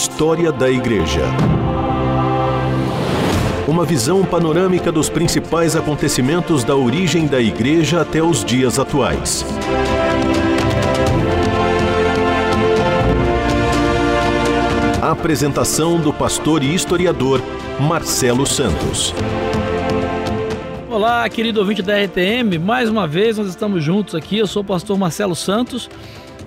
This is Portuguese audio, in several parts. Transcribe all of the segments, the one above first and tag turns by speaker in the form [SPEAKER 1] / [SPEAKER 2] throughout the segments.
[SPEAKER 1] História da Igreja. Uma visão panorâmica dos principais acontecimentos da origem da Igreja até os dias atuais. Apresentação do pastor e historiador Marcelo Santos.
[SPEAKER 2] Olá, querido ouvinte da RTM, mais uma vez nós estamos juntos aqui. Eu sou o pastor Marcelo Santos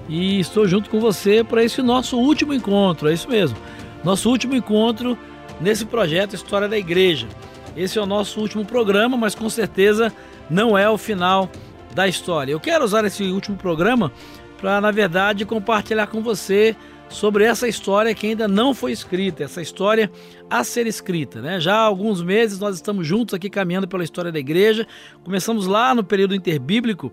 [SPEAKER 2] e estou junto com você para esse nosso último encontro, é isso mesmo. Nosso último encontro nesse projeto História da Igreja. Esse é o nosso último programa, mas com certeza não é o final da história. Eu quero usar esse último programa para, na verdade, compartilhar com você sobre essa história que ainda não foi escrita, essa história a ser escrita. Né? Já há alguns meses nós estamos juntos aqui caminhando pela história da igreja. Começamos lá no período interbíblico,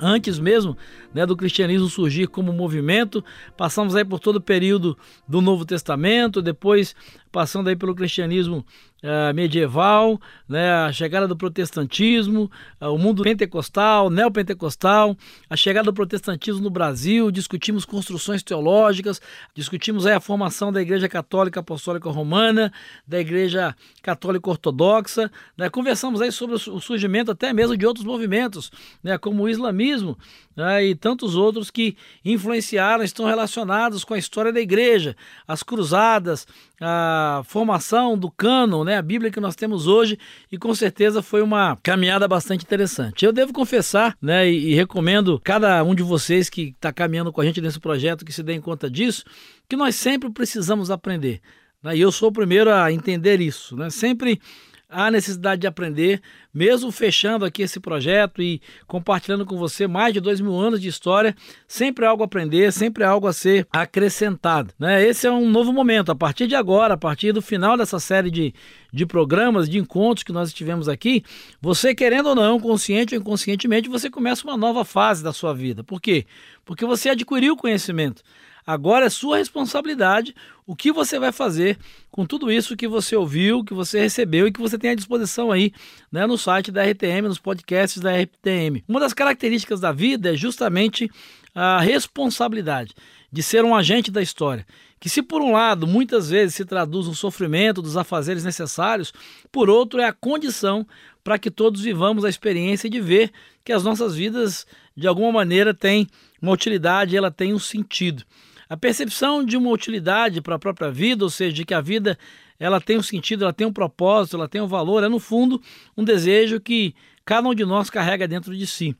[SPEAKER 2] antes mesmo né, do cristianismo surgir como movimento, passamos aí por todo o período do Novo Testamento, depois passando aí pelo cristianismo uh, medieval, né, a chegada do protestantismo, uh, o mundo pentecostal, neopentecostal, a chegada do protestantismo no Brasil, discutimos construções teológicas, discutimos aí a formação da Igreja Católica Apostólica Romana, da Igreja Católica Ortodoxa, né, conversamos aí sobre o surgimento até mesmo de outros movimentos, né, como o islamismo né, e tantos outros que influenciaram, estão relacionados com a história da igreja, as cruzadas, a formação do cano, né, a Bíblia que nós temos hoje, e com certeza foi uma caminhada bastante interessante. Eu devo confessar, né, e, e recomendo cada um de vocês que está caminhando com a gente nesse projeto que se dê conta disso, que nós sempre precisamos aprender. Né, e eu sou o primeiro a entender isso. Né? Sempre há necessidade de aprender, mesmo fechando aqui esse projeto e compartilhando com você mais de dois mil anos de história, sempre há algo a aprender, sempre há algo a ser acrescentado. Né? Esse é um novo momento. A partir de agora, a partir do final dessa série de, de programas, de encontros que nós tivemos aqui, você querendo ou não, consciente ou inconscientemente, você começa uma nova fase da sua vida. Por quê? Porque você adquiriu conhecimento. Agora é sua responsabilidade o que você vai fazer com tudo isso que você ouviu, que você recebeu e que você tem à disposição aí né, no site da RTM, nos podcasts da RTM. Uma das características da vida é justamente a responsabilidade de ser um agente da história. Que, se por um lado muitas vezes se traduz no sofrimento dos afazeres necessários, por outro é a condição para que todos vivamos a experiência de ver que as nossas vidas, de alguma maneira, têm uma utilidade, ela tem um sentido. A percepção de uma utilidade para a própria vida, ou seja, de que a vida ela tem um sentido, ela tem um propósito, ela tem um valor, é no fundo um desejo que cada um de nós carrega dentro de si.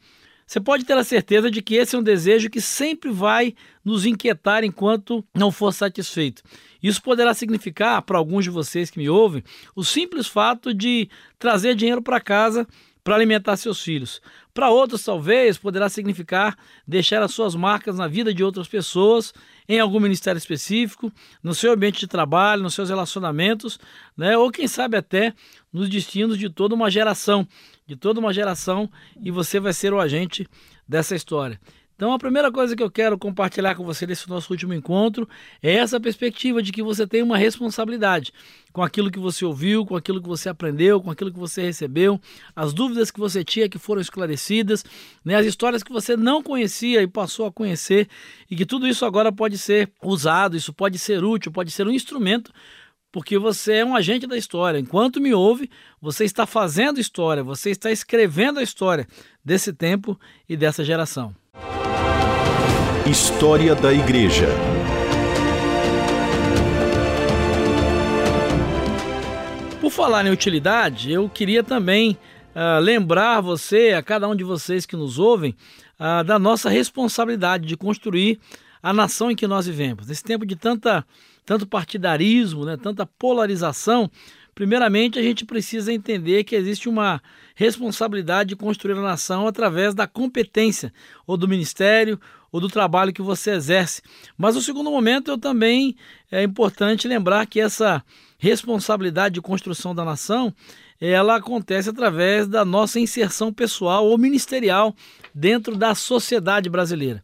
[SPEAKER 2] Você pode ter a certeza de que esse é um desejo que sempre vai nos inquietar enquanto não for satisfeito. Isso poderá significar, para alguns de vocês que me ouvem, o simples fato de trazer dinheiro para casa para alimentar seus filhos. Para outros, talvez, poderá significar deixar as suas marcas na vida de outras pessoas, em algum ministério específico, no seu ambiente de trabalho, nos seus relacionamentos, né? ou quem sabe até nos destinos de toda uma geração, de toda uma geração, e você vai ser o agente dessa história. Então, a primeira coisa que eu quero compartilhar com você nesse nosso último encontro é essa perspectiva de que você tem uma responsabilidade com aquilo que você ouviu, com aquilo que você aprendeu, com aquilo que você recebeu, as dúvidas que você tinha que foram esclarecidas, né, as histórias que você não conhecia e passou a conhecer, e que tudo isso agora pode ser usado, isso pode ser útil, pode ser um instrumento porque você é um agente da história. Enquanto me ouve, você está fazendo história, você está escrevendo a história desse tempo e dessa geração.
[SPEAKER 1] História da Igreja.
[SPEAKER 2] Por falar em utilidade, eu queria também uh, lembrar você, a cada um de vocês que nos ouvem, uh, da nossa responsabilidade de construir a nação em que nós vivemos. Nesse tempo de tanta, tanto partidarismo, né, tanta polarização, primeiramente a gente precisa entender que existe uma responsabilidade de construir a nação através da competência ou do ministério ou do trabalho que você exerce. Mas no segundo momento eu também é importante lembrar que essa responsabilidade de construção da nação ela acontece através da nossa inserção pessoal ou ministerial dentro da sociedade brasileira.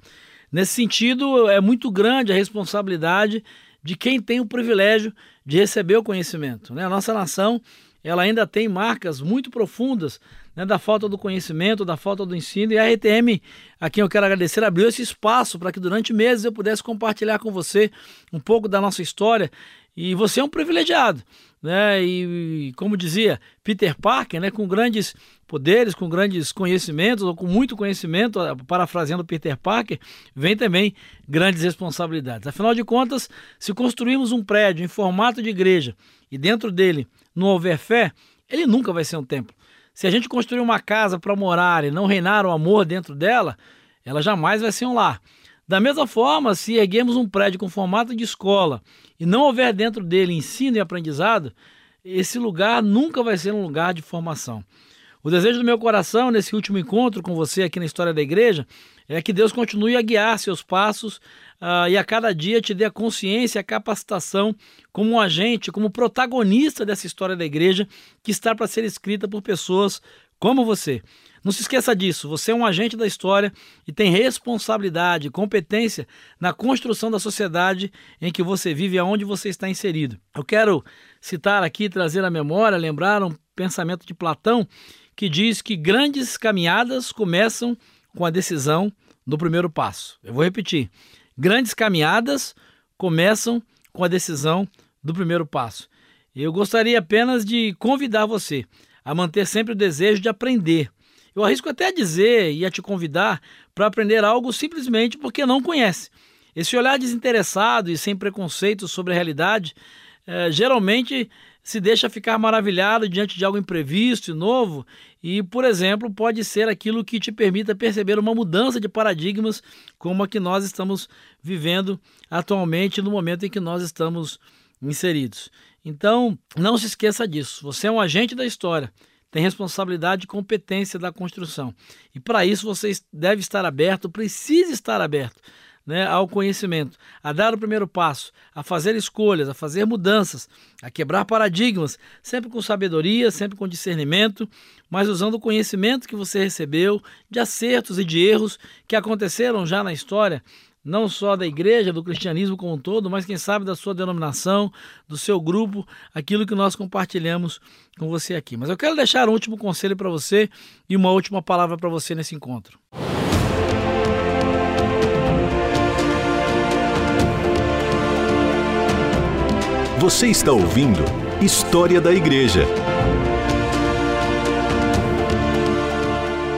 [SPEAKER 2] Nesse sentido, é muito grande a responsabilidade de quem tem o privilégio de receber o conhecimento. Né? A nossa nação ela ainda tem marcas muito profundas né, da falta do conhecimento, da falta do ensino. E a RTM, a quem eu quero agradecer, abriu esse espaço para que durante meses eu pudesse compartilhar com você um pouco da nossa história. E você é um privilegiado, né? E como dizia Peter Parker, né, com grandes poderes, com grandes conhecimentos ou com muito conhecimento, parafraseando Peter Parker, vem também grandes responsabilidades. Afinal de contas, se construirmos um prédio em formato de igreja e dentro dele não houver fé, ele nunca vai ser um templo. Se a gente construir uma casa para morar e não reinar o amor dentro dela, ela jamais vai ser um lar. Da mesma forma, se erguemos um prédio com formato de escola e não houver dentro dele ensino e aprendizado, esse lugar nunca vai ser um lugar de formação. O desejo do meu coração nesse último encontro com você aqui na história da igreja é que Deus continue a guiar seus passos uh, e a cada dia te dê a consciência, a capacitação como um agente, como protagonista dessa história da igreja que está para ser escrita por pessoas como você. Não se esqueça disso, você é um agente da história e tem responsabilidade, competência na construção da sociedade em que você vive e aonde você está inserido. Eu quero citar aqui, trazer à memória, lembrar um pensamento de Platão que diz que grandes caminhadas começam com a decisão do primeiro passo. Eu vou repetir. Grandes caminhadas começam com a decisão do primeiro passo. Eu gostaria apenas de convidar você a manter sempre o desejo de aprender. Eu arrisco até a dizer e a te convidar para aprender algo simplesmente porque não conhece. Esse olhar desinteressado e sem preconceitos sobre a realidade é, geralmente se deixa ficar maravilhado diante de algo imprevisto e novo, e, por exemplo, pode ser aquilo que te permita perceber uma mudança de paradigmas como a que nós estamos vivendo atualmente no momento em que nós estamos inseridos. Então, não se esqueça disso. Você é um agente da história, tem responsabilidade e competência da construção. E para isso você deve estar aberto, precisa estar aberto né, ao conhecimento, a dar o primeiro passo, a fazer escolhas, a fazer mudanças, a quebrar paradigmas, sempre com sabedoria, sempre com discernimento, mas usando o conhecimento que você recebeu de acertos e de erros que aconteceram já na história, não só da igreja, do cristianismo como um todo, mas quem sabe da sua denominação, do seu grupo, aquilo que nós compartilhamos com você aqui. Mas eu quero deixar um último conselho para você e uma última palavra para você nesse encontro.
[SPEAKER 1] Você está ouvindo História da Igreja.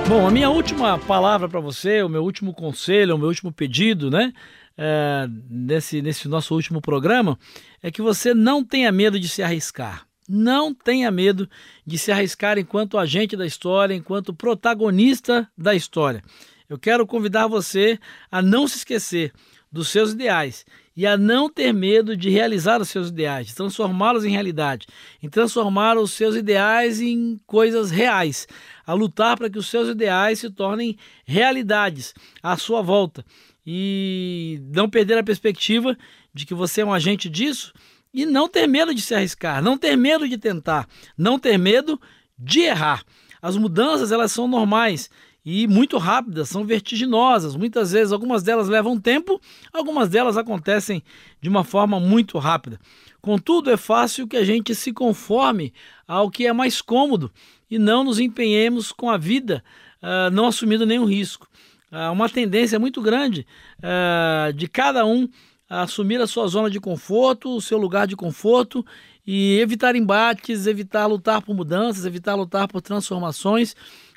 [SPEAKER 2] Bom, a minha última palavra para você, o meu último conselho, o meu último pedido, né? É, nesse, nesse nosso último programa, é que você não tenha medo de se arriscar. Não tenha medo de se arriscar enquanto agente da história, enquanto protagonista da história. Eu quero convidar você a não se esquecer dos seus ideais e a não ter medo de realizar os seus ideais, de transformá-los em realidade, em transformar os seus ideais em coisas reais, a lutar para que os seus ideais se tornem realidades à sua volta e não perder a perspectiva de que você é um agente disso e não ter medo de se arriscar, não ter medo de tentar, não ter medo de errar. As mudanças elas são normais e muito rápidas, são vertiginosas. Muitas vezes, algumas delas levam tempo, algumas delas acontecem de uma forma muito rápida. Contudo, é fácil que a gente se conforme ao que é mais cômodo e não nos empenhemos com a vida, uh, não assumindo nenhum risco. Uh, uma tendência muito grande uh, de cada um assumir a sua zona de conforto, o seu lugar de conforto e evitar embates, evitar lutar por mudanças, evitar lutar por transformações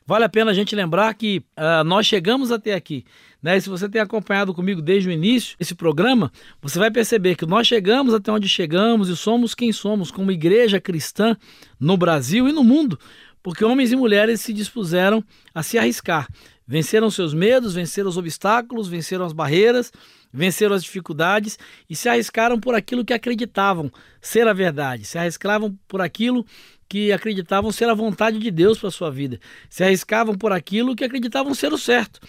[SPEAKER 2] Vale a pena a gente lembrar que uh, nós chegamos até aqui. Né? E se você tem acompanhado comigo desde o início esse programa, você vai perceber que nós chegamos até onde chegamos e somos quem somos como igreja cristã no Brasil e no mundo, porque homens e mulheres se dispuseram a se arriscar. Venceram seus medos, venceram os obstáculos, venceram as barreiras, venceram as dificuldades e se arriscaram por aquilo que acreditavam ser a verdade, se arriscavam por aquilo que acreditavam ser a vontade de Deus para sua vida, se arriscavam por aquilo que acreditavam ser o certo.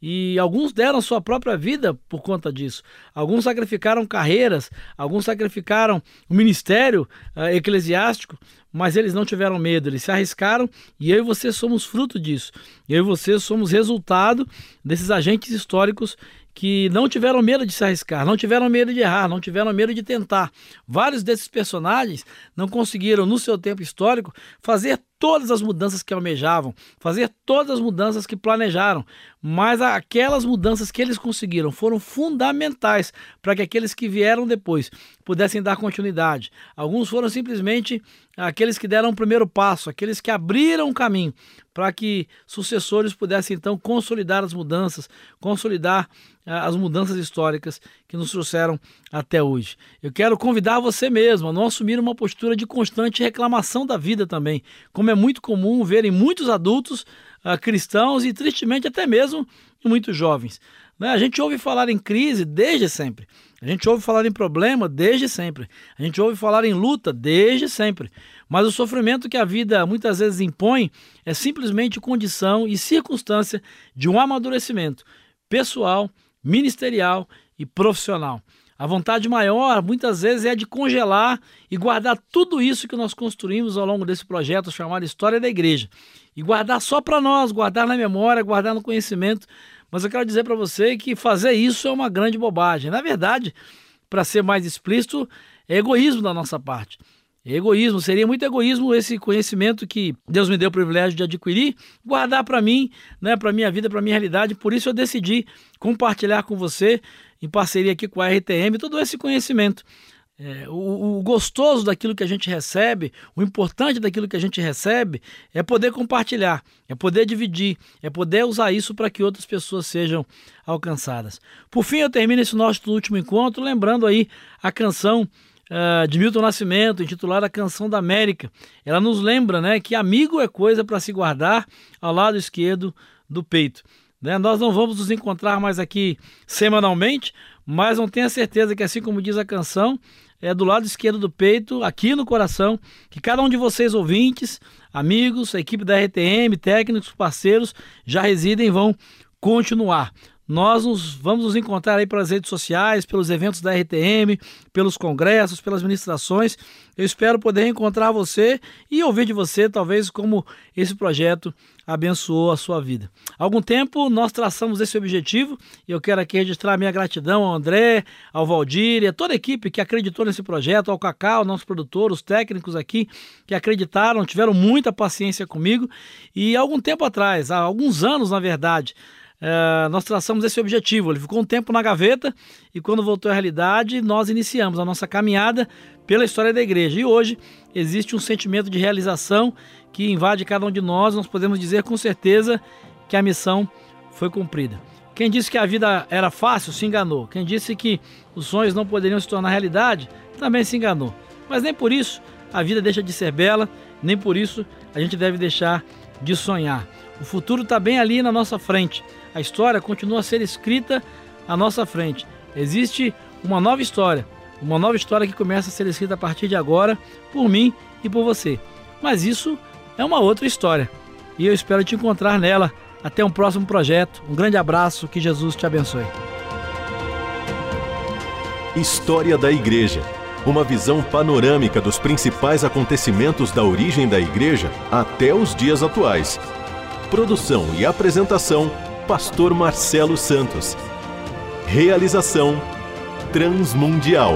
[SPEAKER 2] E alguns deram sua própria vida por conta disso. Alguns sacrificaram carreiras, alguns sacrificaram o ministério uh, eclesiástico, mas eles não tiveram medo, eles se arriscaram e eu e você somos fruto disso. Eu e você somos resultado desses agentes históricos que não tiveram medo de se arriscar, não tiveram medo de errar, não tiveram medo de tentar. Vários desses personagens não conseguiram, no seu tempo histórico, fazer todas as mudanças que almejavam, fazer todas as mudanças que planejaram, mas aquelas mudanças que eles conseguiram foram fundamentais para que aqueles que vieram depois pudessem dar continuidade. Alguns foram simplesmente aqueles que deram o primeiro passo, aqueles que abriram o caminho para que sucessores pudessem então consolidar as mudanças, consolidar ah, as mudanças históricas que nos trouxeram até hoje. Eu quero convidar você mesmo a não assumir uma postura de constante reclamação da vida também, como é muito comum ver em muitos adultos uh, cristãos e tristemente até mesmo em muitos jovens. Né? A gente ouve falar em crise desde sempre. A gente ouve falar em problema desde sempre. A gente ouve falar em luta desde sempre. Mas o sofrimento que a vida muitas vezes impõe é simplesmente condição e circunstância de um amadurecimento pessoal, ministerial e profissional. A vontade maior, muitas vezes, é de congelar e guardar tudo isso que nós construímos ao longo desse projeto chamado História da Igreja. E guardar só para nós, guardar na memória, guardar no conhecimento. Mas eu quero dizer para você que fazer isso é uma grande bobagem. Na verdade, para ser mais explícito, é egoísmo da nossa parte. Egoísmo, seria muito egoísmo esse conhecimento que Deus me deu o privilégio de adquirir, guardar para mim, né, para minha vida, para minha realidade. Por isso eu decidi compartilhar com você, em parceria aqui com a RTM, todo esse conhecimento. É, o, o, gostoso daquilo que a gente recebe, o importante daquilo que a gente recebe é poder compartilhar, é poder dividir, é poder usar isso para que outras pessoas sejam alcançadas. Por fim, eu termino esse nosso último encontro lembrando aí a canção uh, de Milton Nascimento, intitulada A Canção da América. Ela nos lembra né, que amigo é coisa para se guardar ao lado esquerdo do peito. Né? Nós não vamos nos encontrar mais aqui semanalmente, mas não tenha certeza que, assim como diz a canção, é do lado esquerdo do peito, aqui no coração, que cada um de vocês ouvintes, amigos, a equipe da RTM, técnicos, parceiros, já residem vão continuar. Nós nos, vamos nos encontrar aí pelas redes sociais, pelos eventos da RTM, pelos congressos, pelas ministrações. Eu espero poder encontrar você e ouvir de você, talvez, como esse projeto abençoou a sua vida. Há algum tempo nós traçamos esse objetivo e eu quero aqui registrar minha gratidão ao André, ao Valdir e a toda a equipe que acreditou nesse projeto, ao Cacau, nosso produtor, os técnicos aqui que acreditaram, tiveram muita paciência comigo. E há algum tempo atrás, há alguns anos na verdade, é, nós traçamos esse objetivo. Ele ficou um tempo na gaveta e quando voltou à realidade, nós iniciamos a nossa caminhada pela história da igreja. E hoje existe um sentimento de realização que invade cada um de nós. Nós podemos dizer com certeza que a missão foi cumprida. Quem disse que a vida era fácil se enganou. Quem disse que os sonhos não poderiam se tornar realidade também se enganou. Mas nem por isso a vida deixa de ser bela, nem por isso a gente deve deixar de sonhar. O futuro está bem ali na nossa frente. A história continua a ser escrita à nossa frente. Existe uma nova história, uma nova história que começa a ser escrita a partir de agora por mim e por você. Mas isso é uma outra história e eu espero te encontrar nela. Até um próximo projeto. Um grande abraço, que Jesus te abençoe.
[SPEAKER 1] História da Igreja. Uma visão panorâmica dos principais acontecimentos da origem da Igreja até os dias atuais. Produção e apresentação: Pastor Marcelo Santos. Realização: Transmundial.